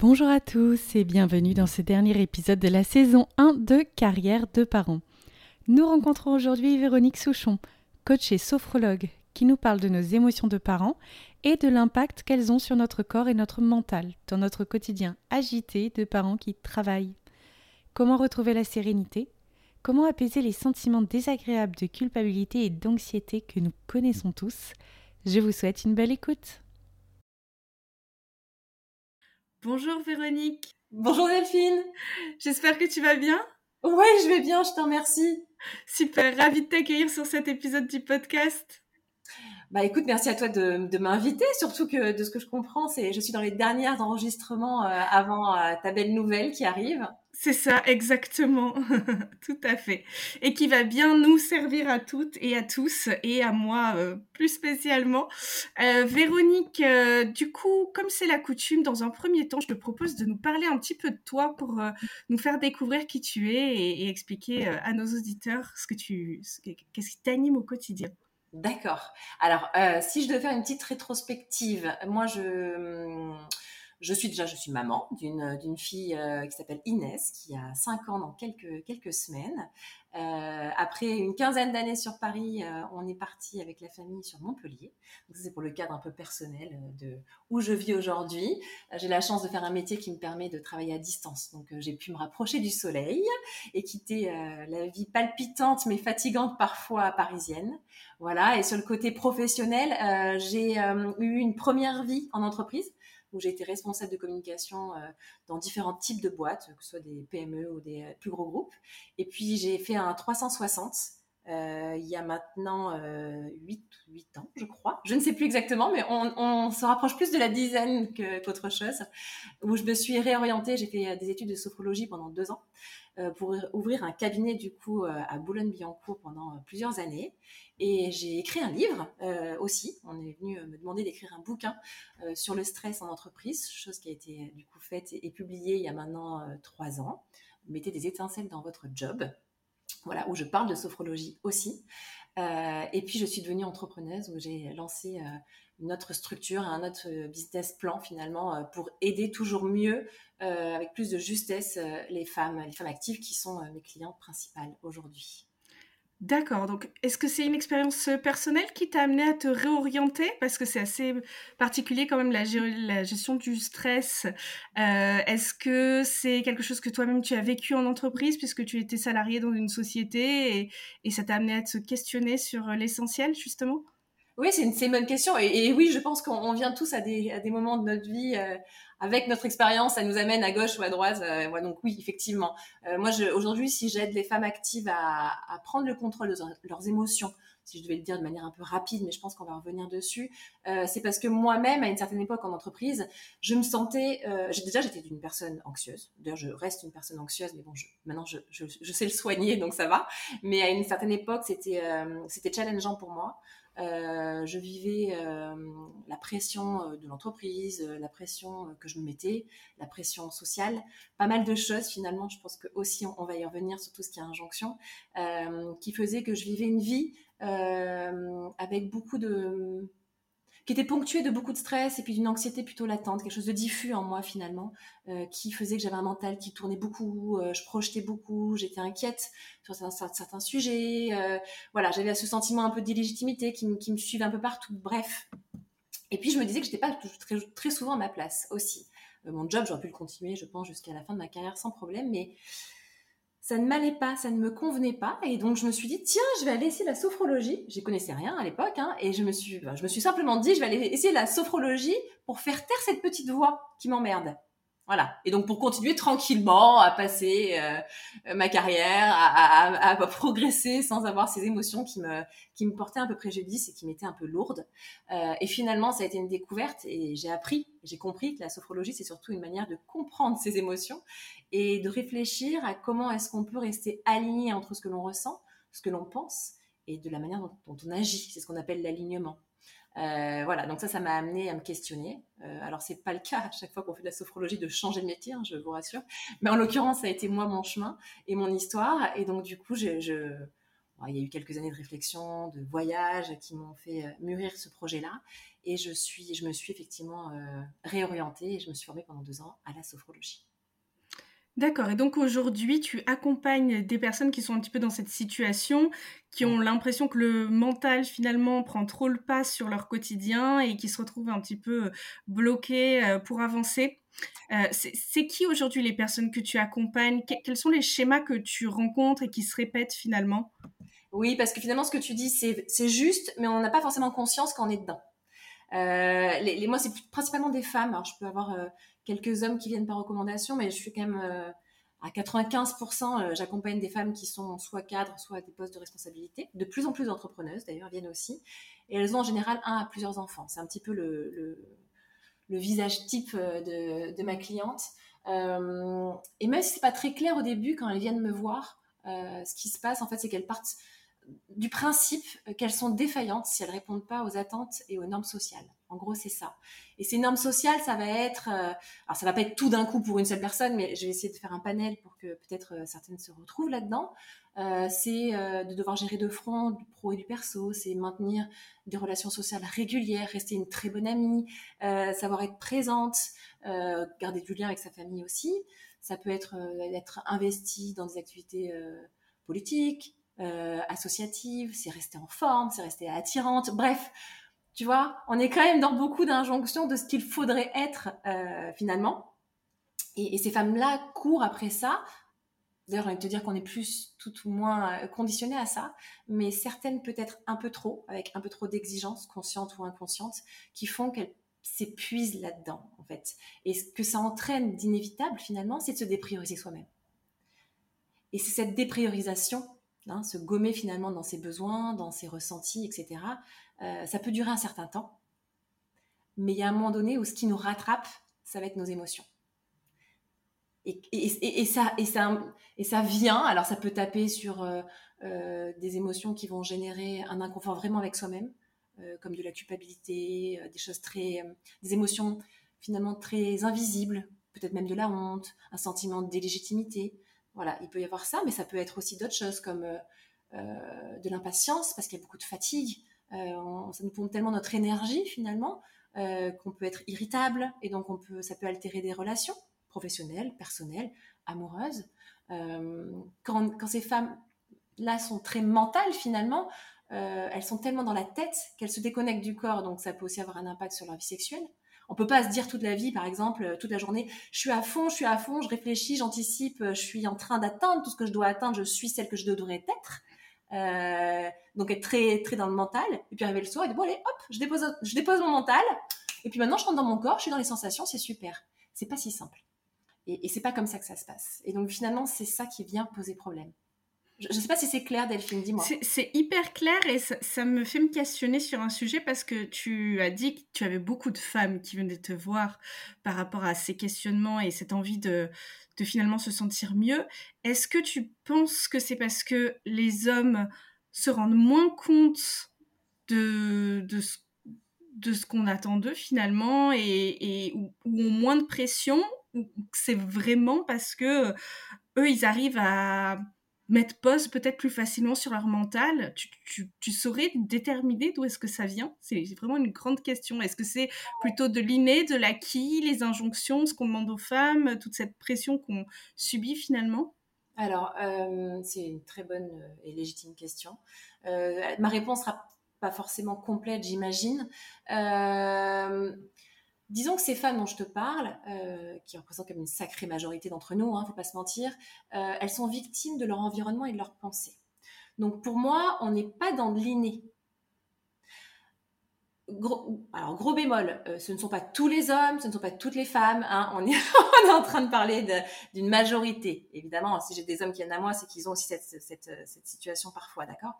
Bonjour à tous et bienvenue dans ce dernier épisode de la saison 1 de Carrière de parents. Nous rencontrons aujourd'hui Véronique Souchon, coach et sophrologue, qui nous parle de nos émotions de parents et de l'impact qu'elles ont sur notre corps et notre mental dans notre quotidien agité de parents qui travaillent. Comment retrouver la sérénité? Comment apaiser les sentiments désagréables de culpabilité et d'anxiété que nous connaissons tous? Je vous souhaite une belle écoute. Bonjour Véronique. Bonjour Delphine. J'espère que tu vas bien. Oui, je vais bien, je te remercie. Super, ravie de t'accueillir sur cet épisode du podcast. Bah écoute, merci à toi de, m'inviter, surtout que de ce que je comprends, c'est je suis dans les dernières enregistrements euh, avant euh, ta belle nouvelle qui arrive. C'est ça, exactement. Tout à fait. Et qui va bien nous servir à toutes et à tous, et à moi euh, plus spécialement. Euh, Véronique, euh, du coup, comme c'est la coutume, dans un premier temps, je te propose de nous parler un petit peu de toi pour nous faire découvrir qui tu es et, et expliquer à nos auditeurs ce que tu, qu'est-ce qui t'anime au quotidien. D'accord. Alors, si je devais faire une petite rétrospective, moi, je je suis déjà, je suis maman d'une fille euh, qui s'appelle Inès, qui a 5 ans dans quelques quelques semaines. Euh, après une quinzaine d'années sur Paris, euh, on est parti avec la famille sur Montpellier. C'est pour le cadre un peu personnel de où je vis aujourd'hui. J'ai la chance de faire un métier qui me permet de travailler à distance. Donc j'ai pu me rapprocher du soleil et quitter la vie palpitante mais fatigante parfois parisienne. Voilà. Et sur le côté professionnel, j'ai eu une première vie en entreprise où j'ai été responsable de communication euh, dans différents types de boîtes, que ce soit des PME ou des euh, plus gros groupes. Et puis j'ai fait un 360 euh, il y a maintenant euh, 8, 8 ans, je crois. Je ne sais plus exactement, mais on, on se rapproche plus de la dizaine qu'autre chose, où je me suis réorientée. J'ai fait des études de sophrologie pendant deux ans euh, pour ouvrir un cabinet du coup à Boulogne-Billancourt pendant plusieurs années. Et j'ai écrit un livre euh, aussi. On est venu euh, me demander d'écrire un bouquin euh, sur le stress en entreprise, chose qui a été du coup faite et, publiée il y a maintenant trois ans. Mettez des étincelles dans votre job. Voilà, où je parle de sophrologie aussi. Et puis je suis devenue entrepreneuse où j'ai lancé une autre structure, un autre business plan finalement pour aider toujours mieux, avec plus de justesse, les femmes, les femmes actives qui sont mes clientes principales aujourd'hui. D'accord. Donc, est-ce que c'est une expérience euh, personnelle qui t'a amené à te réorienter? Parce que c'est assez particulier quand même la, gestion du stress. Euh, est-ce que c'est quelque chose que toi-même tu as vécu en entreprise puisque tu étais salarié dans une société et, et ça t'a amené à te questionner sur euh, l'essentiel justement? Oui, c'est une, une, bonne question. Et, oui, je pense qu'on vient tous à des, moments de notre vie euh, avec notre expérience, ça nous amène à gauche ou à droite. Euh, donc oui, effectivement. Euh, moi, aujourd'hui, si j'aide les femmes actives à, prendre le contrôle de leurs émotions, si je devais le dire de manière un peu rapide, mais je pense qu'on va revenir dessus, c'est parce que moi-même, à une certaine époque en entreprise, je me sentais, déjà j'étais une personne anxieuse. D'ailleurs, je reste une personne anxieuse, mais bon, maintenant je, sais le soigner, donc ça va. Mais à une certaine époque, c'était c'était challengeant pour moi. Euh, je vivais euh, la pression euh, de l'entreprise, la pression que je me mettais, la pression sociale, pas mal de choses finalement. Je pense que aussi on, va y revenir sur tout ce qui est injonction, qui faisait que je vivais une vie avec beaucoup de qui était ponctué de beaucoup de stress et puis d'une anxiété plutôt latente, quelque chose de diffus en moi finalement, euh, qui faisait que j'avais un mental qui tournait beaucoup, euh, je projetais beaucoup, j'étais inquiète sur certains, certains sujets, euh, voilà, j'avais ce sentiment un peu d'illégitimité qui, qui, me suivait un peu partout, bref. Et puis je me disais que j'étais pas très, très souvent à ma place aussi. mon job, j'aurais pu le continuer, je pense, jusqu'à la fin de ma carrière sans problème, mais ça ne m'allait pas, ça ne me convenait pas. Et donc, je me suis dit, tiens, je vais aller essayer la sophrologie. J'y connaissais rien à l'époque. Hein, et je me, suis, je me suis simplement dit, je vais aller essayer la sophrologie pour faire taire cette petite voix qui m'emmerde. Voilà. Et donc pour continuer tranquillement à passer euh, ma carrière, à, progresser sans avoir ces émotions qui me qui me portaient un peu préjudice et qui m'étaient un peu lourdes. Euh, et finalement, ça a été une découverte et j'ai appris, j'ai compris que la sophrologie c'est surtout une manière de comprendre ces émotions et de réfléchir à comment est-ce qu'on peut rester aligné entre ce que l'on ressent, ce que l'on pense et de la manière dont on agit. C'est ce qu'on appelle l'alignement. Euh, voilà, donc ça, ça m'a amené à me questionner. Euh, alors, c'est pas le cas à chaque fois qu'on fait de la sophrologie de changer de métier, hein, je vous rassure. Mais en l'occurrence, ça a été moi mon chemin et mon histoire. Et donc, du coup, il y a eu quelques années de réflexion, de voyage qui m'ont fait euh, mûrir ce projet-là. Et je, suis, je me suis effectivement réorientée et je me suis formée pendant deux ans à la sophrologie. D'accord. Et donc aujourd'hui, tu accompagnes des personnes qui sont un petit peu dans cette situation, qui ont l'impression que le mental finalement prend trop le pas sur leur quotidien et qui se retrouvent un petit peu euh, bloquées euh, pour avancer. Euh, c'est qui aujourd'hui les personnes que tu accompagnes? Quels sont les schémas que tu rencontres et qui se répètent finalement? Oui, parce que finalement, ce que tu dis, c'est juste, mais on n'a pas forcément conscience qu'on est dedans. les, moi, c'est principalement des femmes. Alors, je peux avoir quelques hommes qui viennent par recommandation, mais je suis quand même euh, à 95%, euh, j'accompagne des femmes qui sont soit cadres, soit à des postes de responsabilité. De plus en plus d'entrepreneuses, d'ailleurs, viennent aussi. Et elles ont en général un à plusieurs enfants. C'est un petit peu le, visage type euh, de, ma cliente. et même si c'est pas très clair au début, quand elles viennent me voir, ce qui se passe, en fait, c'est qu'elles partent du principe qu'elles sont défaillantes si elles répondent pas aux attentes et aux normes sociales. En gros, c'est ça. Et ces normes sociales, ça va être, euh, alors ça va pas être tout d'un coup pour une seule personne, mais je vais essayer de faire un panel pour que peut-être euh, certaines se retrouvent là-dedans. Euh, c'est de devoir gérer de front du pro et du perso, c'est maintenir des relations sociales régulières, rester une très bonne amie, savoir être présente, garder du lien avec sa famille aussi. Ça peut être être investi dans des activités politiques, associatives, c'est rester en forme, c'est rester attirante. Bref, tu vois, on est quand même dans beaucoup d'injonctions de ce qu'il faudrait être euh, finalement. Et, ces femmes-là courent après ça. D'ailleurs, j'ai envie de te dire qu'on est plus tout ou moins euh, conditionné à ça, mais certaines peut-être un peu trop, avec un peu trop d'exigences, conscientes ou inconscientes, qui font qu'elles s'épuisent là-dedans, en fait. Et ce que ça entraîne d'inévitable, finalement, c'est de se déprioriser soi-même. Et c'est cette dépriorisation, hein, se gommer finalement dans ses besoins, dans ses ressentis, etc., euh, ça peut durer un certain temps, mais il y a un moment donné où ce qui nous rattrape, ça va être nos émotions. Et, ça, et, ça, vient, alors ça peut taper sur euh, euh, des émotions qui vont générer un inconfort vraiment avec soi-même, comme de la culpabilité, des choses très, des émotions finalement très invisibles, peut-être même de la honte, un sentiment d'illégitimité. Voilà, il peut y avoir ça, mais ça peut être aussi d'autres choses comme de l'impatience parce qu'il y a beaucoup de fatigue, euh, ça nous pompe tellement notre énergie finalement euh, qu'on peut être irritable et donc on peut, ça peut altérer des relations professionnelles, personnelles, amoureuses. Euh, quand, quand, ces femmes-là sont très mentales finalement, elles sont tellement dans la tête qu'elles se déconnectent du corps, donc ça peut aussi avoir un impact sur leur vie sexuelle. On peut pas se dire toute la vie, par exemple, toute la journée, je suis à fond, je suis à fond, je réfléchis, j'anticipe, je suis en train d'atteindre tout ce que je dois atteindre, je suis celle que je devrais être. Euh, donc être très très dans le mental et puis arriver le soir et dire bon allez hop je dépose je dépose mon mental et puis maintenant je rentre dans mon corps je suis dans les sensations c'est super. C'est pas si simple. Et c'est pas comme ça que ça se passe. Et donc finalement c'est ça qui vient poser problème je ne sais pas si c'est clair, Delphine, dis-moi. C'est hyper clair et ça, me fait me questionner sur un sujet parce que tu as dit que tu avais beaucoup de femmes qui venaient te voir par rapport à ces questionnements et cette envie de, finalement se sentir mieux. Est-ce que tu penses que c'est parce que les hommes se rendent moins compte de, ce, qu'on attend d'eux finalement et, ou, ont moins de pression ou c'est vraiment parce que eux ils arrivent à mettre pause peut-être plus facilement sur leur mental. Tu, saurais déterminer d'où est-ce que ça vient? C'est vraiment une grande question. Est-ce que c'est plutôt de l'inné, de l'acquis, les injonctions, ce qu'on demande aux femmes, toute cette pression qu'on subit finalement? Alors, euh, c'est une très bonne euh, et légitime question. Euh, ma réponse sera pas forcément complète, j'imagine. Disons que ces femmes dont je te parle, euh, qui représentent comme une sacrée majorité d'entre nous, hein, faut pas se mentir, euh, elles sont victimes de leur environnement et de leurs pensées. Donc pour moi, on n'est pas dans de l'inné. alors gros bémol, euh, ce ne sont pas tous les hommes, ce ne sont pas toutes les femmes. Hein, on, est, en train de parler d'une majorité. Évidemment, si j'ai des hommes qui viennent à moi, c'est qu'ils ont aussi cette, cette, situation parfois, d'accord?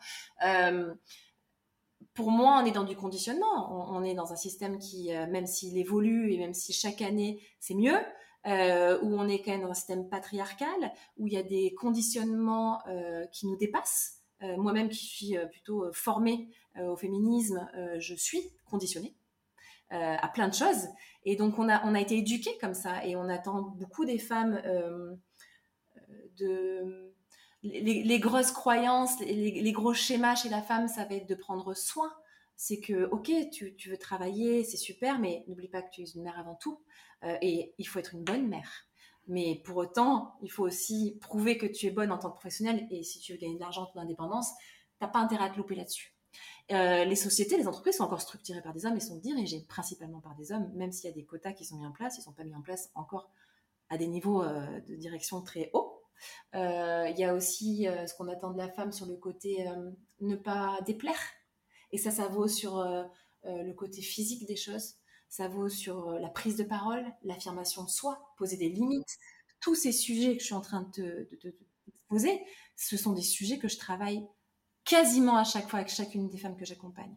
Pour moi, on est dans du conditionnement. On, est dans un système qui, euh, même s'il évolue et même si chaque année c'est mieux, euh, où on est quand même dans un système patriarcal, où il y a des conditionnements euh, qui nous dépassent. Moi-même qui suis plutôt formée au féminisme, je suis conditionnée à plein de choses. Et donc on a, on a été éduqués comme ça et on attend beaucoup des femmes de... Les, grosses croyances, les, gros schémas chez la femme, ça va être de prendre soin. C'est que, ok, tu, tu veux travailler, c'est super, mais n'oublie pas que tu es une mère avant tout. Euh, et il faut être une bonne mère. Mais pour autant, il faut aussi prouver que tu es bonne en tant que professionnelle. Et si tu veux gagner de l'argent, ton indépendance, t'as pas intérêt à te louper là-dessus. Euh, les sociétés, les entreprises sont encore structurées par des hommes et sont dirigées principalement par des hommes, même s'il y a des quotas qui sont mis en place, ils ne sont pas mis en place encore à des niveaux euh, de direction très hauts. Il y a aussi ce qu'on attend de la femme sur le côté ne pas déplaire. Et ça, ça vaut sur le côté physique des choses ça vaut sur euh, la prise de parole, l'affirmation de soi, poser des limites. Tous ces sujets que je suis en train de te, poser, ce sont des sujets que je travaille quasiment à chaque fois avec chacune des femmes que j'accompagne.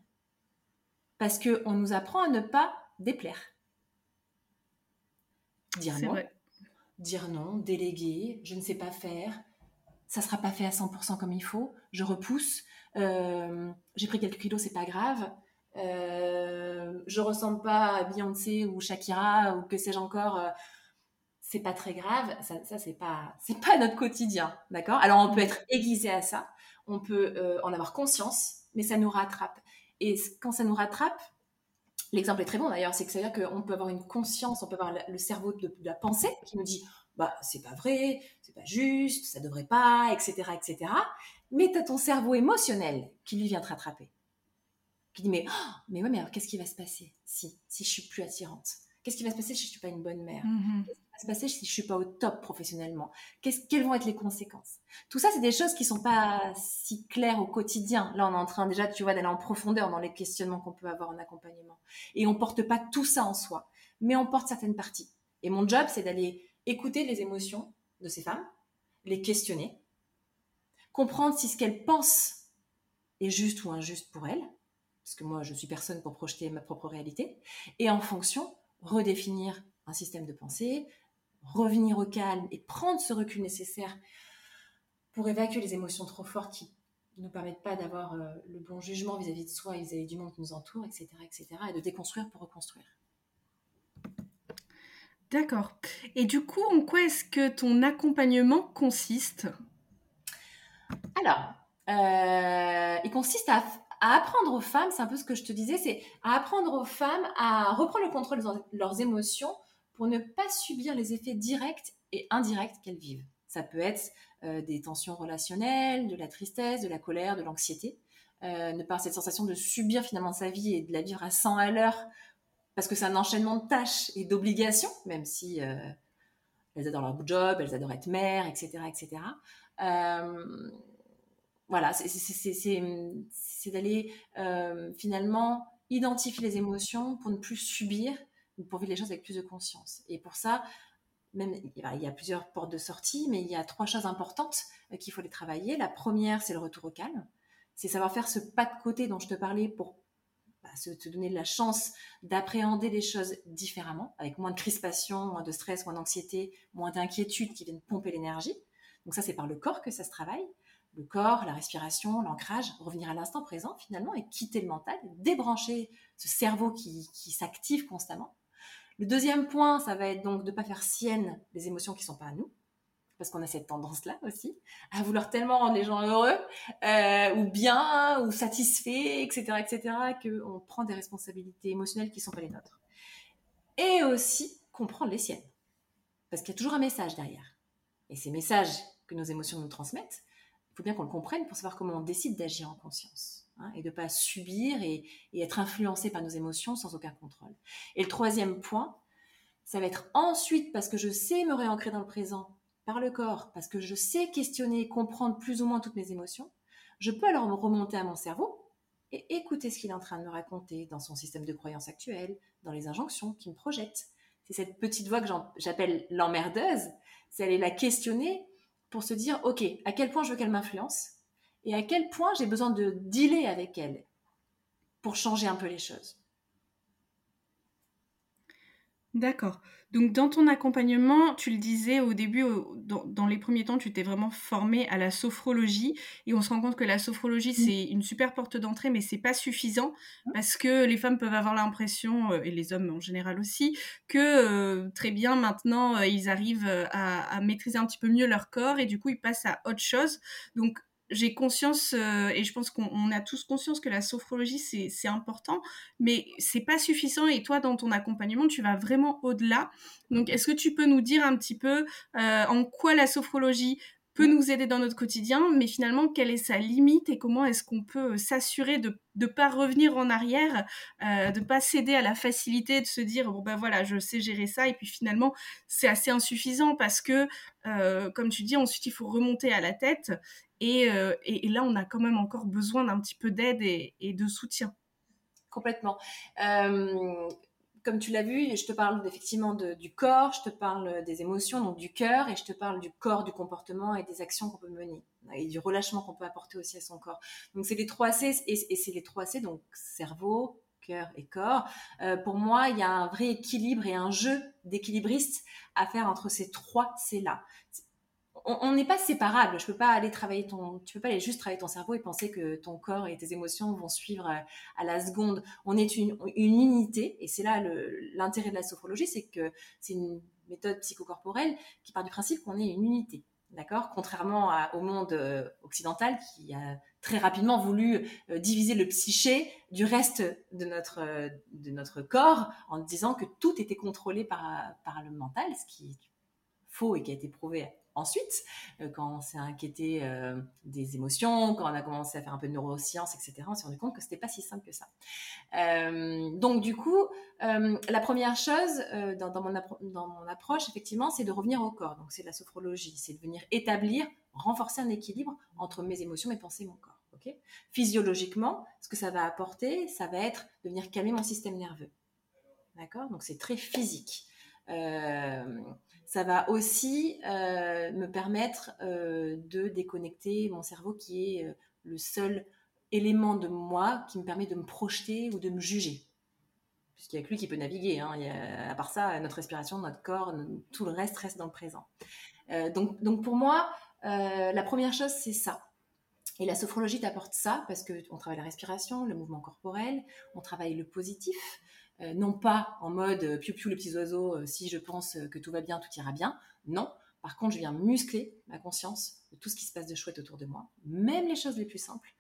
Parce qu'on nous apprend à ne pas déplaire. Dire non, dire non, déléguer, je ne sais pas faire, ça ne sera pas fait à 100% comme il faut, je repousse, euh, j'ai pris quelques kilos, c'est pas grave, euh, je ressemble pas à Beyoncé ou Shakira ou que sais-je encore. Euh, c'est pas très grave. Ça, ça c'est pas, c'est pas notre quotidien, d'accord? Alors on peut être aiguisé à ça, on peut euh, en avoir conscience, mais ça nous rattrape. Et quand ça nous rattrape, l'exemple est très bon d'ailleurs, c'est que ça veut dire qu'on peut avoir une conscience, on peut avoir le cerveau de, la pensée qui nous dit bah c'est pas vrai, c'est pas juste, ça devrait pas, etc., etc. Mais tu as ton cerveau émotionnel qui lui vient te rattraper qui dit mais, oh, mais ouais, mais alors qu'est-ce qui va se passer si, si je suis plus attirante? Qu'est-ce qui va se passer si je suis pas une bonne mère? Mm-hmm. Qu'est-ce se passer si je suis pas au top professionnellement? Quelles vont être les conséquences? Tout ça, c'est des choses qui sont pas si claires au quotidien. Là, on est en train déjà, tu vois, d'aller en profondeur dans les questionnements qu'on peut avoir en accompagnement. Et on porte pas tout ça en soi, mais on porte certaines parties. Et mon job, c'est d'aller écouter les émotions de ces femmes, les questionner, comprendre si ce qu'elles pensent est juste ou injuste pour elles, parce que moi, je suis personne pour projeter ma propre réalité, et en fonction, redéfinir un système de pensée, revenir au calme et prendre ce recul nécessaire pour évacuer les émotions trop fortes qui ne nous permettent pas d'avoir euh, le bon jugement vis-à-vis de soi et vis-à-vis du monde qui nous entoure, etc., etc., et de déconstruire pour reconstruire. D'accord. Et du coup, en quoi est-ce que ton accompagnement consiste? Alors, euh, il consiste à à apprendre aux femmes, c'est un peu ce que je te disais, c'est à apprendre aux femmes à reprendre le contrôle de leurs émotions pour ne pas subir les effets directs et indirects qu'elles vivent. Ça peut être euh, des tensions relationnelles, de la tristesse, de la colère, de l'anxiété. Euh, ne pas cette sensation de subir finalement sa vie et de la vivre à 100 à l'heure parce que c'est un enchaînement de tâches et d'obligations, même si euh, elles adorent leur job, elles adorent être mères, etc., etc voilà, c'est d'aller finalement identifier les émotions pour ne plus subir, pour vivre les choses avec plus de conscience. Et pour ça, même il y a plusieurs portes de sortie, mais il y a trois choses importantes euh, qu'il faut les travailler. La première, c'est le retour au calme. C'est savoir faire ce pas de côté dont je te parlais pour bah, se, te donner la chance d'appréhender les choses différemment, avec moins de crispation, moins de stress, moins d'anxiété, moins d'inquiétude qui viennent pomper l'énergie. Donc ça, c'est par le corps que ça se travaille le corps, la respiration, l'ancrage, revenir à l'instant présent finalement et quitter le mental, débrancher ce cerveau qui, s'active constamment. Le deuxième point, ça va être donc de ne pas faire sienne les émotions qui ne sont pas à nous, parce qu'on a cette tendance-là aussi, à vouloir tellement rendre les gens heureux, euh, ou bien, ou satisfaits, etc., etc., qu'on prend des responsabilités émotionnelles qui ne sont pas les nôtres. Et aussi comprendre les siennes, parce qu'il y a toujours un message derrière. Et ces messages que nos émotions nous transmettent, il faut bien qu'on le comprenne pour savoir comment on décide d'agir en conscience. Hein, et de ne pas subir et, être influencé par nos émotions sans aucun contrôle. Et le troisième point, ça va être ensuite, parce que je sais me réancrer dans le présent par le corps, parce que je sais questionner, comprendre plus ou moins toutes mes émotions, je peux alors me remonter à mon cerveau et écouter ce qu'il est en train de me raconter dans son système de croyance actuel, dans les injonctions qu'il me projette. C'est cette petite voix que j'appelle l'emmerdeuse, c'est aller la questionner pour se dire, OK, à quel point je veux qu'elle m'influence et à quel point j'ai besoin de dealer avec elle pour changer un peu les choses. D'accord. Donc dans ton accompagnement, tu le disais au début, dans, les premiers temps, tu t'es vraiment formé à la sophrologie et on se rend compte que la sophrologie mmh. c'est une super porte d'entrée, mais c'est pas suffisant parce que les femmes peuvent avoir l'impression euh, et les hommes en général aussi que euh, très bien maintenant euh, ils arrivent à, à, maîtriser un petit peu mieux leur corps et du coup ils passent à autre chose. Donc j'ai conscience, euh, et je pense qu'on a tous conscience que la sophrologie, c'est important, mais c'est pas suffisant. Et toi, dans ton accompagnement, tu vas vraiment au-delà. Donc, est-ce que tu peux nous dire un petit peu euh, en quoi la sophrologie peut nous aider dans notre quotidien, mais finalement, quelle est sa limite et comment est-ce qu'on peut s'assurer de ne pas revenir en arrière, euh, de ne pas céder à la facilité de se dire, bon ben voilà, je sais gérer ça, et puis finalement, c'est assez insuffisant parce que, comme tu dis, ensuite, il faut remonter à la tête, euh, et, là, on a quand même encore besoin d'un petit peu d'aide et, de soutien. Complètement. Euh, comme tu l'as vu, je te parle effectivement du corps, je te parle des émotions, donc du cœur, et je te parle du corps, du comportement et des actions qu'on peut mener, et du relâchement qu'on peut apporter aussi à son corps. Donc c'est les trois C, et, c'est les trois C, donc cerveau, cœur et corps. Euh, pour moi, il y a un vrai équilibre et un jeu d'équilibriste à faire entre ces trois C-là on n'est pas séparable. Je peux pas aller travailler ton, tu peux pas aller juste travailler ton cerveau et penser que ton corps et tes émotions vont suivre euh, à, la seconde. On est une, unité et c'est là l'intérêt de la sophrologie, c'est que c'est une méthode psychocorporelle qui part du principe qu'on est une unité. D'accord? Contrairement au monde euh, occidental qui a très rapidement voulu euh, diviser le psyché du reste de notre, de notre corps en disant que tout était contrôlé par, par le mental, ce qui est faux et qui a été prouvé ensuite, euh, quand on s'est inquiété euh, des émotions, quand on a commencé à faire un peu de neurosciences, etc., on s'est rendu compte que c'était pas si simple que ça. Euh, donc du coup, la première chose dans, mon approche, effectivement, c'est de revenir au corps. Donc c'est de la sophrologie, c'est de venir établir, renforcer un équilibre entre mes émotions, mes pensées et mon corps. ok? Physiologiquement, ce que ça va apporter, ça va être de venir calmer mon système nerveux. D'accord? Donc c'est très physique. Ça va aussi euh, me permettre euh, de déconnecter mon cerveau qui est euh, le seul élément de moi qui me permet de me projeter ou de me juger. Puisqu'il n'y a que lui qui peut naviguer. Hein. à part ça, notre respiration, notre corps, tout le reste reste dans le présent. donc, pour moi, la première chose, c'est ça. Et la sophrologie t'apporte ça parce qu'on travaille la respiration, le mouvement corporel, on travaille le positif, non pas en mode euh, piou piou les petits oiseaux, euh, si je pense que tout va bien, tout ira bien. Non. Par contre, je viens muscler ma conscience de tout ce qui se passe de chouette autour de moi, même les choses les plus simples,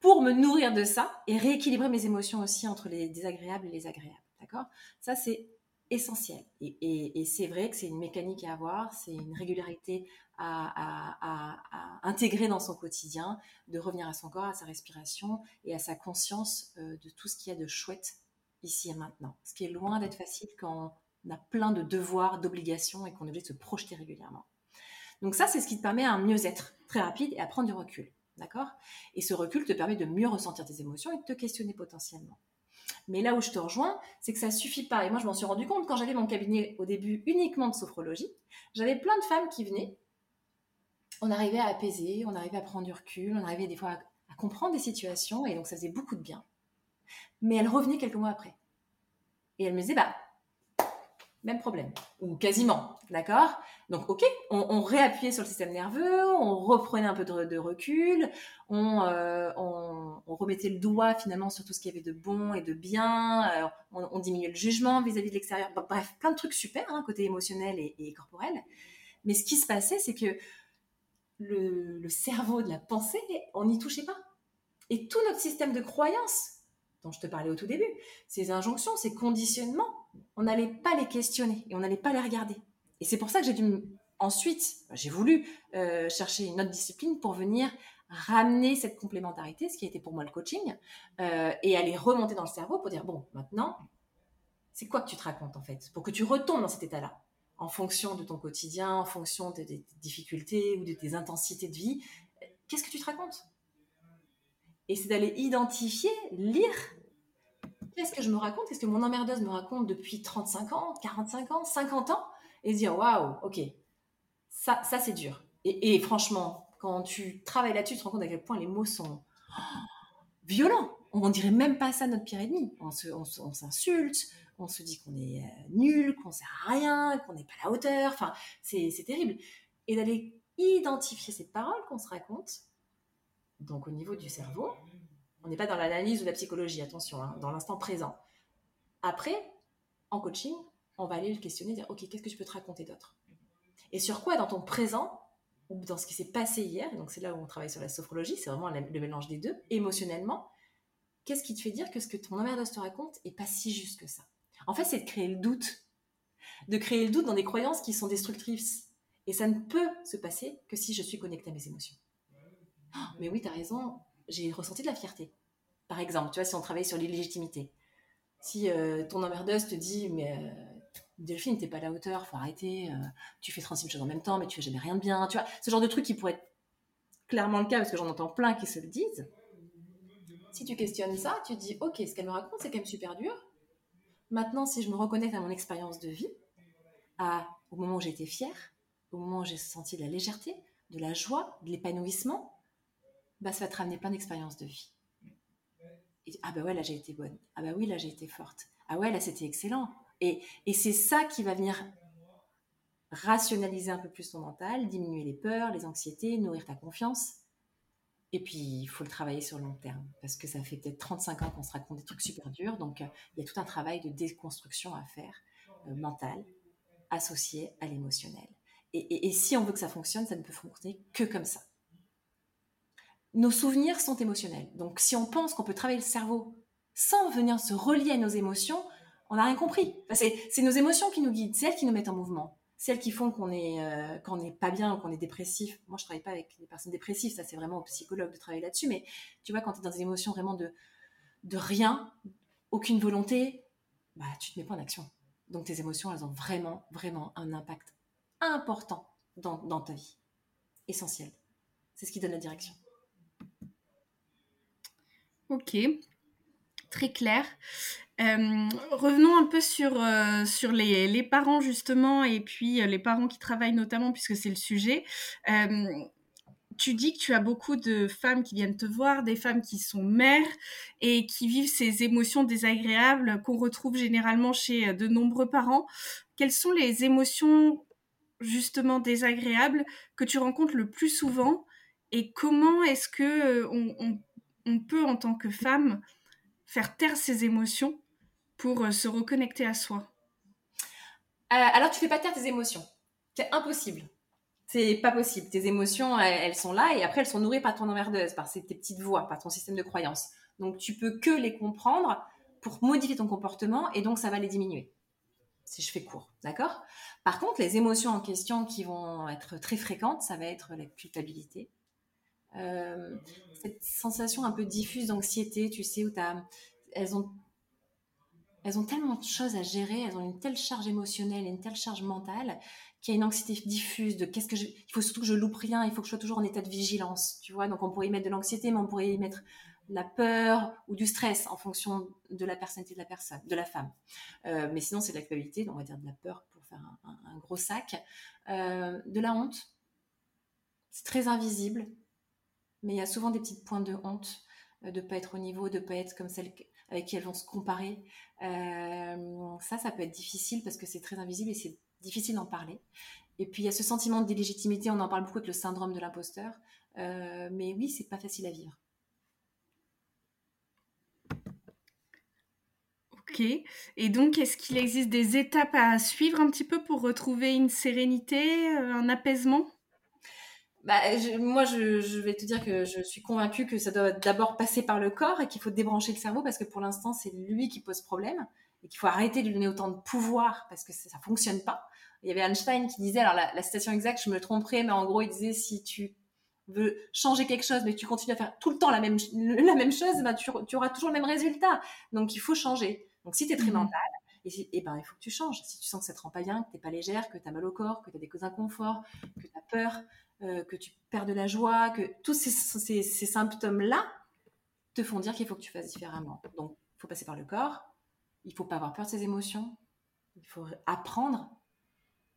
pour me nourrir de ça et rééquilibrer mes émotions aussi entre les désagréables et les agréables. D'accord? Ça, c'est essentiel. Et, c'est vrai que c'est une mécanique à avoir, c'est une régularité à, intégrer dans son quotidien, de revenir à son corps, à sa respiration et à sa conscience de tout ce qu'il y a de chouette ici et maintenant. Ce qui est loin d'être facile quand on a plein de devoirs, d'obligations et qu'on est obligé de se projeter régulièrement. Donc ça, c'est ce qui te permet un mieux-être très rapide et à prendre du recul. D'accord? Et ce recul te permet de mieux ressentir tes émotions et de te questionner potentiellement. Mais là où je te rejoins, c'est que ça suffit pas. Et moi, je m'en suis rendu compte quand j'avais mon cabinet au début uniquement de sophrologie. J'avais plein de femmes qui venaient. On arrivait à apaiser, on arrivait à prendre du recul, on arrivait des fois à comprendre des situations et donc ça faisait beaucoup de bien mais elle revenait quelques mois après. Et elle me disait, bah, même problème, ou quasiment, d'accord? Donc, ok, on, réappuyait sur le système nerveux, on reprenait un peu de, recul, euh, on, remettait le doigt finalement sur tout ce qu'il y avait de bon et de bien, on, diminuait le jugement vis-à-vis de l'extérieur, bref, plein de trucs super, hein, côté émotionnel et, corporel. Mais ce qui se passait, c'est que le, le cerveau de la pensée, on n'y touchait pas. Et tout notre système de croyance dont je te parlais au tout début, ces injonctions, ces conditionnements, on n'allait pas les questionner et on n'allait pas les regarder. Et c'est pour ça que j'ai dû ensuite, j'ai voulu euh, chercher une autre discipline pour venir ramener cette complémentarité, ce qui été pour moi le coaching, euh, et aller remonter dans le cerveau pour dire, bon, maintenant, c'est quoi que tu te racontes en fait Pour que tu retombes dans cet état-là, en fonction de ton quotidien, en fonction de tes difficultés ou de tes intensités de vie, qu'est-ce que tu te racontes? Et c'est d'aller identifier, lire qu'est-ce que je me raconte, qu'est-ce que mon emmerdeuse me raconte depuis 35 ans, 45 ans, 50 ans, et se dire waouh, ok, ça, ça c'est dur. Et, franchement, quand tu travailles là-dessus, tu te rends compte à quel point les mots sont violents. On dirait même pas ça notre pire ennemi. On s'insulte, on, on, se dit qu'on est euh, nul, qu'on sert à rien, qu'on n'est pas à la hauteur. Enfin, c'est terrible. Et d'aller identifier ces paroles qu'on se raconte, donc au niveau du cerveau, on n'est pas dans l'analyse ou la psychologie, attention, hein, dans l'instant présent. Après, en coaching, on va aller le questionner, dire, OK, qu'est-ce que tu peux te raconter d'autre? Et sur quoi, dans ton présent, ou dans ce qui s'est passé hier, donc c'est là où on travaille sur la sophrologie, c'est vraiment le mélange des deux, émotionnellement, qu'est-ce qui te fait dire que ce que ton emmerdeuse te raconte est pas si juste que ça? En fait, c'est de créer le doute. De créer le doute dans des croyances qui sont destructrices. Et ça ne peut se passer que si je suis connectée à mes émotions. Oh, mais oui, tu as raison, j'ai ressenti de la fierté. Par exemple, tu vois, si on travaille sur l'illégitimité. Si euh, ton emmerdeuse te dit, mais euh, Delphine, t'es pas à la hauteur, faut arrêter, euh, tu fais 36 choses en même temps, mais tu fais jamais rien de bien, tu vois, ce genre de truc qui pourrait être clairement le cas, parce que j'en entends plein qui se le disent. Si tu questionnes ça, tu te dis, ok, ce qu'elle me raconte, c'est quand même super dur. Maintenant, si je me reconnecte à mon expérience de vie, au moment où j'étais fière, au moment où j'ai senti de la légèreté, de la joie, de l'épanouissement, bah, ça va te ramener plein d'expériences de vie. ah bah ouais, là j'ai été bonne. Ah bah oui, là j'ai été forte. Ah ouais, là c'était excellent. Et, et c'est ça qui va venir rationaliser un peu plus ton mental, diminuer les peurs, les anxiétés, nourrir ta confiance. Et puis, il faut le travailler sur le long terme, parce que ça fait peut-être 35 ans qu'on se raconte des trucs super durs. Donc, euh, il y a tout un travail de déconstruction à faire, euh, mental, associé à l'émotionnel. Et, et, si on veut que ça fonctionne, ça ne peut fonctionner que comme ça. Nos souvenirs sont émotionnels. Donc, si on pense qu'on peut travailler le cerveau sans venir se relier à nos émotions, on n'a rien compris. c'est nos émotions qui nous guident, c'est elles qui nous mettent en mouvement celles qui font qu'on est euh, n'est pas bien ou qu'on est dépressif. Moi, je travaille pas avec les personnes dépressives, ça c'est vraiment au psychologue de travailler là-dessus. Mais tu vois, quand tu es dans des émotions vraiment de de rien, aucune volonté, bah tu te mets pas en action. Donc tes émotions, elles ont vraiment vraiment un impact important dans, dans ta vie, essentiel. C'est ce qui donne la direction. Ok, très clair. Euh, revenons un peu sur, euh, sur les, les, parents justement et puis euh, les parents qui travaillent notamment puisque c'est le sujet. tu dis que tu as beaucoup de femmes qui viennent te voir, des femmes qui sont mères et qui vivent ces émotions désagréables qu'on retrouve généralement chez de nombreux parents. Quelles sont les émotions justement désagréables que tu rencontres le plus souvent et comment est-ce que on, on, on peut en tant que femme faire taire ses émotions pour euh, se reconnecter à soi euh, Alors, tu fais pas taire tes émotions. C'est impossible. C'est pas possible. Tes émotions, elles, sont là et après, elles sont nourries par ton emmerdeuse, par tes petites voix, par ton système de croyance. Donc, tu peux que les comprendre pour modifier ton comportement et donc ça va les diminuer. Si je fais court, d'accord? Par contre, les émotions en question qui vont être très fréquentes, ça va être la culpabilité, euh, cette sensation un peu diffuse d'anxiété, tu sais, où as, elles ont elles ont tellement de choses à gérer, elles ont une telle charge émotionnelle, une telle charge mentale, qu'il y a une anxiété diffuse de qu'est-ce que je, il faut surtout que je loupe rien, il faut que je sois toujours en état de vigilance, tu vois. Donc on pourrait y mettre de l'anxiété, mais on pourrait y mettre la peur ou du stress en fonction de la personnalité de la personne, de la femme. Euh, mais sinon c'est de la culpabilité, on va dire de la peur pour faire un, gros sac, euh, de la honte. C'est très invisible, mais il y a souvent des petits points de honte euh, de ne pas être au niveau, de ne pas être comme celle avec qui elles vont se comparer. Euh, ça, ça peut être difficile parce que c'est très invisible et c'est difficile d'en parler. Et puis il y a ce sentiment d'illégitimité, on en parle beaucoup avec le syndrome de l'imposteur. Euh, mais oui, c'est pas facile à vivre. Ok. Et donc, est-ce qu'il existe des étapes à suivre un petit peu pour retrouver une sérénité, un apaisement? Bah, moi, je, vais te dire que je suis convaincue que ça doit d'abord passer par le corps et qu'il faut débrancher le cerveau parce que pour l'instant, c'est lui qui pose problème et qu'il faut arrêter de lui donner autant de pouvoir parce que ça, ne fonctionne pas. Il y avait Einstein qui disait, alors la, citation exacte, je me tromperai, mais en gros, il disait si tu veux changer quelque chose, mais que tu continues à faire tout le temps la même, la même chose, bah, tu, auras toujours le même résultat. Donc, il faut changer. Donc, si tu es très mmh. mental, et, et, ben, il faut que tu changes. Si tu sens que ça te rend pas bien, que tu n'es pas légère, que tu as mal au corps, que tu as des inconforts, que tu as peur, euh, que tu perds de la joie, que tous ces, symptômes-là, te font dire qu'il faut que tu fasses différemment. Donc, il faut passer par le corps, il faut pas avoir peur de ses émotions, il faut apprendre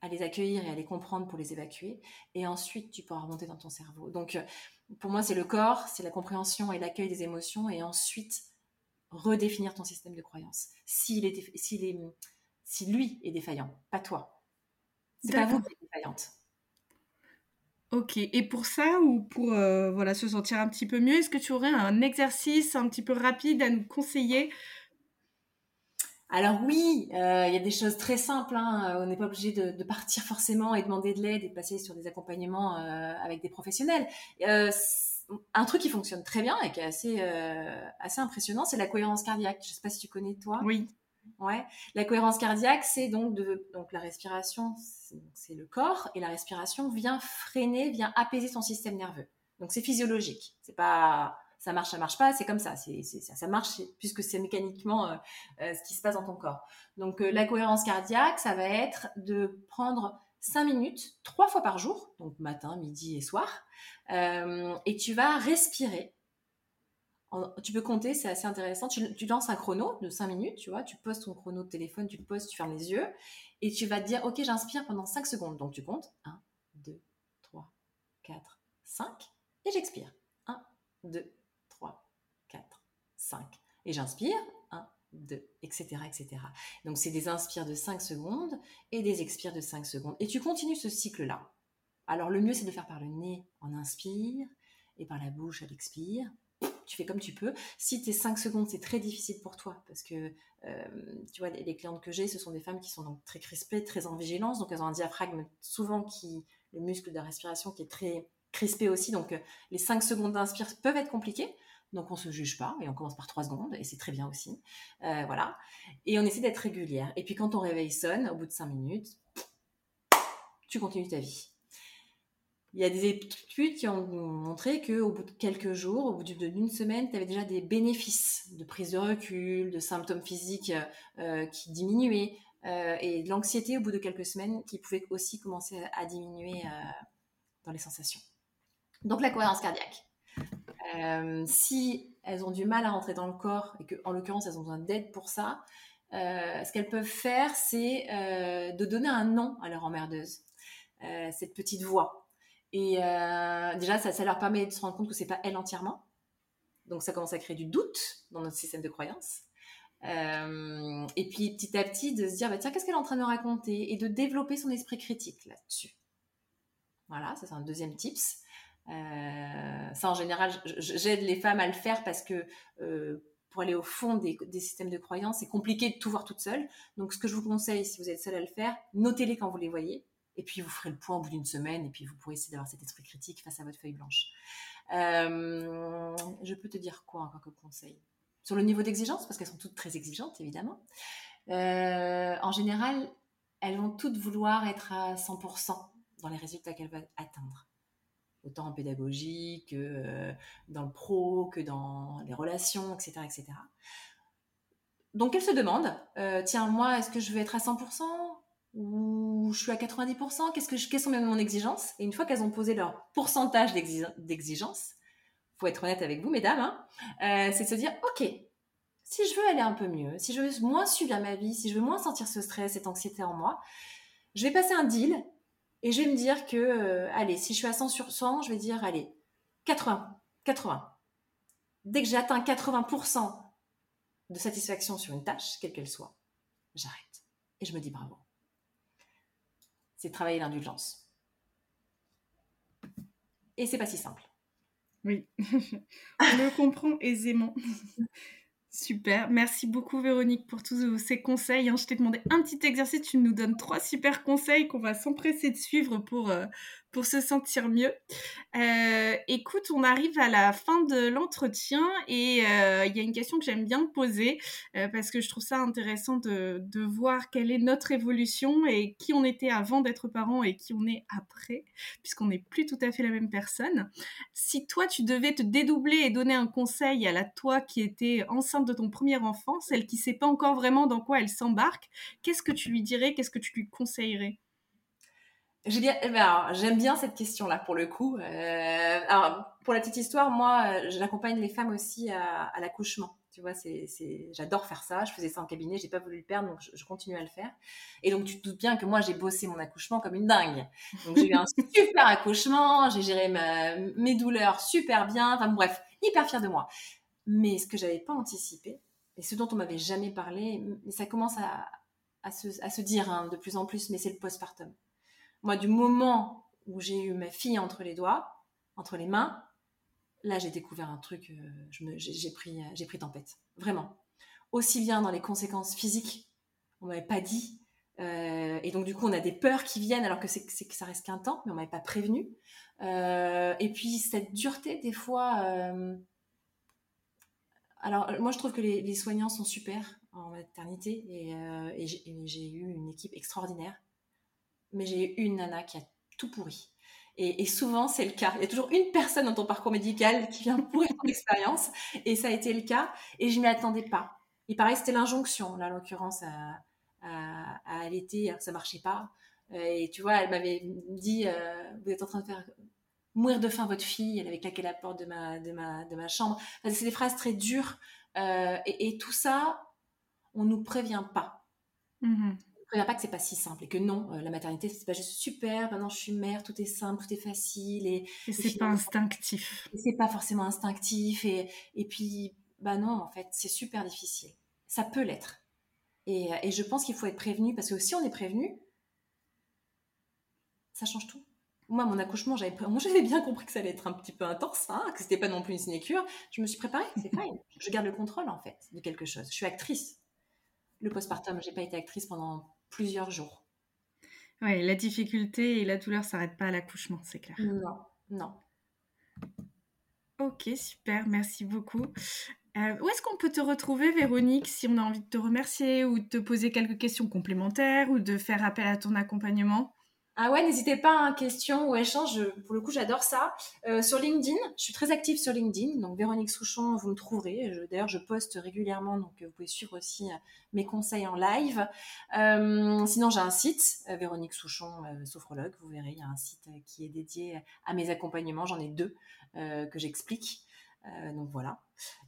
à les accueillir et à les comprendre pour les évacuer. Et ensuite, tu pourras remonter dans ton cerveau. Donc, euh, pour moi, c'est le corps, c'est la compréhension et l'accueil des émotions. Et ensuite, redéfinir ton système de croyance. S'il est, est, si lui est défaillant, pas toi. C'est pas vous qui êtes défaillante. Ok, et pour ça, ou pour euh, voilà, se sentir un petit peu mieux, est-ce que tu aurais un exercice un petit peu rapide à nous conseiller? Alors oui, euh, il y a des choses très simples. Hein. On n'est pas obligé de, partir forcément et demander de l'aide et de passer sur des accompagnements euh, avec des professionnels. un truc qui fonctionne très bien et qui est assez, assez impressionnant, c'est la cohérence cardiaque. Je ne sais pas si tu connais toi. Oui. Ouais. La cohérence cardiaque, c'est donc de, donc la respiration, c'est le corps, et la respiration vient freiner, vient apaiser ton système nerveux. Donc c'est physiologique. C'est pas ça marche, ça marche pas, c'est comme ça. C'est ça, ça marche puisque c'est mécaniquement euh, euh, ce qui se passe dans ton corps. Donc euh, la cohérence cardiaque, ça va être de prendre 5 minutes trois fois par jour, donc matin, midi et soir, et tu vas respirer tu peux compter, c'est assez intéressant. Tu, lances un chrono de 5 minutes, tu vois, tu poses ton chrono de téléphone, tu poses, tu fermes les yeux, et tu vas te dire, ok, j'inspire pendant 5 secondes. Donc tu comptes 1, 2, 3, 4, 5, et j'expire. 1, 2, 3, 4, 5. Et j'inspire, 1, 2, etc. etc. Donc c'est des inspires de 5 secondes et des expires de 5 secondes. Et tu continues ce cycle-là. Alors le mieux, c'est de faire par le nez, on inspire, et par la bouche, à l'expire tu fais comme tu peux. Si tes 5 secondes, c'est très difficile pour toi, parce que, euh, tu vois, les, clientes que j'ai, ce sont des femmes qui sont donc très crispées, très en vigilance, donc elles ont un diaphragme souvent qui, le muscle de la respiration qui est très crispé aussi, donc euh, les 5 secondes d'inspire peuvent être compliquées, donc on se juge pas, et on commence par 3 secondes, et c'est très bien aussi. Euh, voilà. Et on essaie d'être régulière. Et puis quand ton réveil sonne, au bout de 5 minutes, tu continues ta vie. Il y a des études qui ont montré qu'au bout de quelques jours, au bout d'une semaine, tu avais déjà des bénéfices de prise de recul, de symptômes physiques euh, qui diminuaient, euh, et de l'anxiété au bout de quelques semaines qui pouvait aussi commencer à, diminuer euh, dans les sensations. Donc la cohérence cardiaque. si elles ont du mal à rentrer dans le corps et qu'en l'occurrence elles ont besoin d'aide pour ça, ce qu'elles peuvent faire, c'est de donner un nom à leur emmerdeuse, cette petite voix. Et euh, déjà, ça, leur permet de se rendre compte que c'est pas elle entièrement. Donc, ça commence à créer du doute dans notre système de croyance. Euh, et puis, petit à petit, de se dire, bah, tiens, qu'est-ce qu'elle est en train de raconter? Et de développer son esprit critique là-dessus. Voilà, ça c'est un deuxième tips. Euh, ça, en général, j'aide les femmes à le faire parce que pour aller au fond des, des, systèmes de croyance, c'est compliqué de tout voir toute seule. Donc, ce que je vous conseille, si vous êtes seule à le faire, notez-les quand vous les voyez et puis vous ferez le point au bout d'une semaine, et puis vous pourrez essayer d'avoir cet esprit critique face à votre feuille blanche. Euh, je peux te dire quoi encore comme conseil? Sur le niveau d'exigence, parce qu'elles sont toutes très exigeantes, évidemment. Euh, en général, elles vont toutes vouloir être à 100% dans les résultats qu'elles veulent atteindre. Autant en pédagogie que euh, dans le pro, que dans les relations, etc. etc. Donc elles se demandent, tiens, moi, est-ce que je veux être à 100% ou je suis à 90%, qu'est-ce que quelles sont mon exigence? Et une fois qu'elles ont posé leur pourcentage d'exigence, faut être honnête avec vous, mesdames, hein, euh, c'est de se dire, ok, si je veux aller un peu mieux, si je veux moins subir ma vie, si je veux moins sentir ce stress, cette anxiété en moi, je vais passer un deal et je vais me dire que, euh, allez, si je suis à 100 sur 100, je vais dire, allez, 80, 80. Dès que j'atteins 80% de satisfaction sur une tâche, quelle qu'elle soit, j'arrête. Et je me dis bravo c'est travailler l'indulgence. Et c'est pas si simple. Oui, on le comprend aisément. Super, merci beaucoup Véronique pour tous ces conseils. Hein. Je t'ai demandé un petit exercice, tu nous donnes trois super conseils qu'on va s'empresser de suivre pour, euh, pour se sentir mieux. Euh, écoute, on arrive à la fin de l'entretien et euh, il y a une question que j'aime bien poser euh, parce que je trouve ça intéressant de, de, voir quelle est notre évolution et qui on était avant d'être parent et qui on est après, puisqu'on n'est plus tout à fait la même personne. Si toi, tu devais te dédoubler et donner un conseil à la toi qui était enceinte de ton premier enfant, celle qui ne sait pas encore vraiment dans quoi elle s'embarque, qu'est-ce que tu lui dirais, qu'est-ce que tu lui conseillerais? Eh ben, j'aime bien cette question-là pour le coup. Euh, alors, pour la petite histoire, moi, j'accompagne les femmes aussi à, l'accouchement. Tu vois, c'est, j'adore faire ça. Je faisais ça en cabinet, j'ai pas voulu le perdre, donc je, continue à le faire. Et donc, tu te doutes bien que moi, j'ai bossé mon accouchement comme une dingue. Donc, j'ai eu un super accouchement, j'ai géré mes douleurs super bien. Enfin, bref, hyper fière de moi. Mais ce que j'avais pas anticipé, et ce dont on m'avait jamais parlé, mais ça commence à, se, dire hein, de plus en plus, mais c'est le postpartum. Moi, du moment où j'ai eu ma fille entre les doigts, entre les mains, là, j'ai découvert un truc, euh, j'ai pris, j'ai pris tempête. Vraiment. Aussi bien dans les conséquences physiques, on m'avait pas dit. Euh, et donc, du coup, on a des peurs qui viennent alors que c'est que ça reste qu'un temps, mais on m'avait pas prévenu. Euh, et puis, cette dureté, des fois. alors, moi, je trouve que les, soignants sont super en maternité et j'ai eu une équipe extraordinaire mais j'ai eu une nana qui a tout pourri. Et, souvent, c'est le cas. Il y a toujours une personne dans ton parcours médical qui vient pourrir ton expérience. Et ça a été le cas. Et je ne m'y attendais pas. Il paraît que c'était l'injonction, là, en l'occurrence, à, à, allaiter, alors que ça marchait pas. Euh, et tu vois, elle m'avait dit euh, Vous êtes en train de faire mourir de faim votre fille. Elle avait claqué la porte de ma, de ma, de ma chambre. c'est des phrases très dures. Euh, et, tout ça, on ne nous prévient pas. Mmh préviens pas que c'est pas si simple et que non, euh, la maternité c'est pas juste super, maintenant je suis mère, tout est simple, tout est facile et, et c'est pas instinctif. C'est pas forcément instinctif et, et puis bah non en fait c'est super difficile. Ça peut l'être et, et, je pense qu'il faut être prévenu parce que si on est prévenu, ça change tout. Moi, mon accouchement, j'avais, moi, j'avais bien compris que ça allait être un petit peu intense, hein, que c'était pas non plus une sinécure. Je me suis préparée, c'est fine. Je garde le contrôle, en fait, de quelque chose. Je suis actrice. Le postpartum, j'ai pas été actrice pendant plusieurs jours. Oui, la difficulté et la douleur s'arrêtent pas à l'accouchement, c'est clair. Non, non. Ok, super, merci beaucoup. Euh, où est-ce qu'on peut te retrouver, Véronique, si on a envie de te remercier ou de te poser quelques questions complémentaires ou de faire appel à ton accompagnement? Ah ouais, n'hésitez pas, à hein, question ou échange, pour le coup j'adore ça. Euh, sur LinkedIn, je suis très active sur LinkedIn, donc Véronique Souchon, vous me trouverez. D'ailleurs, je poste régulièrement, donc vous pouvez suivre aussi euh, mes conseils en live. Euh, sinon, j'ai un site, Véronique Souchon, sophrologue, vous verrez, il y a un site qui est dédié à mes accompagnements, j'en ai deux que j'explique. donc voilà.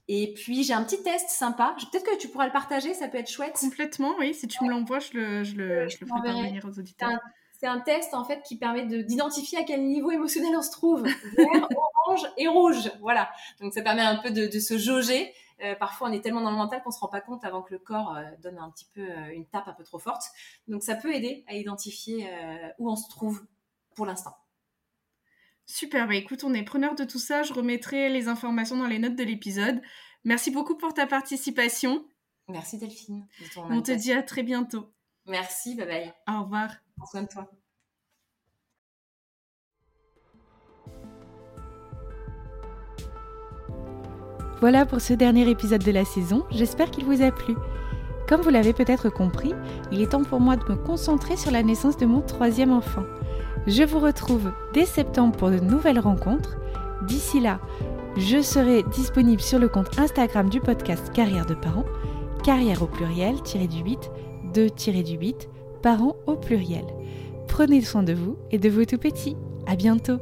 Et puis j'ai un petit test sympa. Peut-être que tu pourras le partager, ça peut être chouette. Complètement, oui. Si tu me l'envoies, je le, je le, je le ferai parvenir aux auditeurs c'est un test en fait qui permet d'identifier à quel niveau émotionnel on se trouve. Vert, orange et rouge. Voilà. Donc ça permet un peu de, se jauger. Euh, parfois, on est tellement dans le mental qu'on se rend pas compte avant que le corps euh, donne un petit peu euh, une tape un peu trop forte. Donc ça peut aider à identifier où on se trouve pour l'instant. Super, bah écoute, on est preneur de tout ça. Je remettrai les informations dans les notes de l'épisode. Merci beaucoup pour ta participation. Merci Delphine. On te dit à très bientôt. Merci, bye bye. Au revoir. Soin de toi. Voilà pour ce dernier épisode de la saison, j'espère qu'il vous a plu. Comme vous l'avez peut-être compris, il est temps pour moi de me concentrer sur la naissance de mon troisième enfant. Je vous retrouve dès septembre pour de nouvelles rencontres. D'ici là, je serai disponible sur le compte Instagram du podcast Carrière de parents, carrière au pluriel, tiré du 8, du 8, parents au pluriel. Prenez soin de vous et de vos tout petits. À bientôt!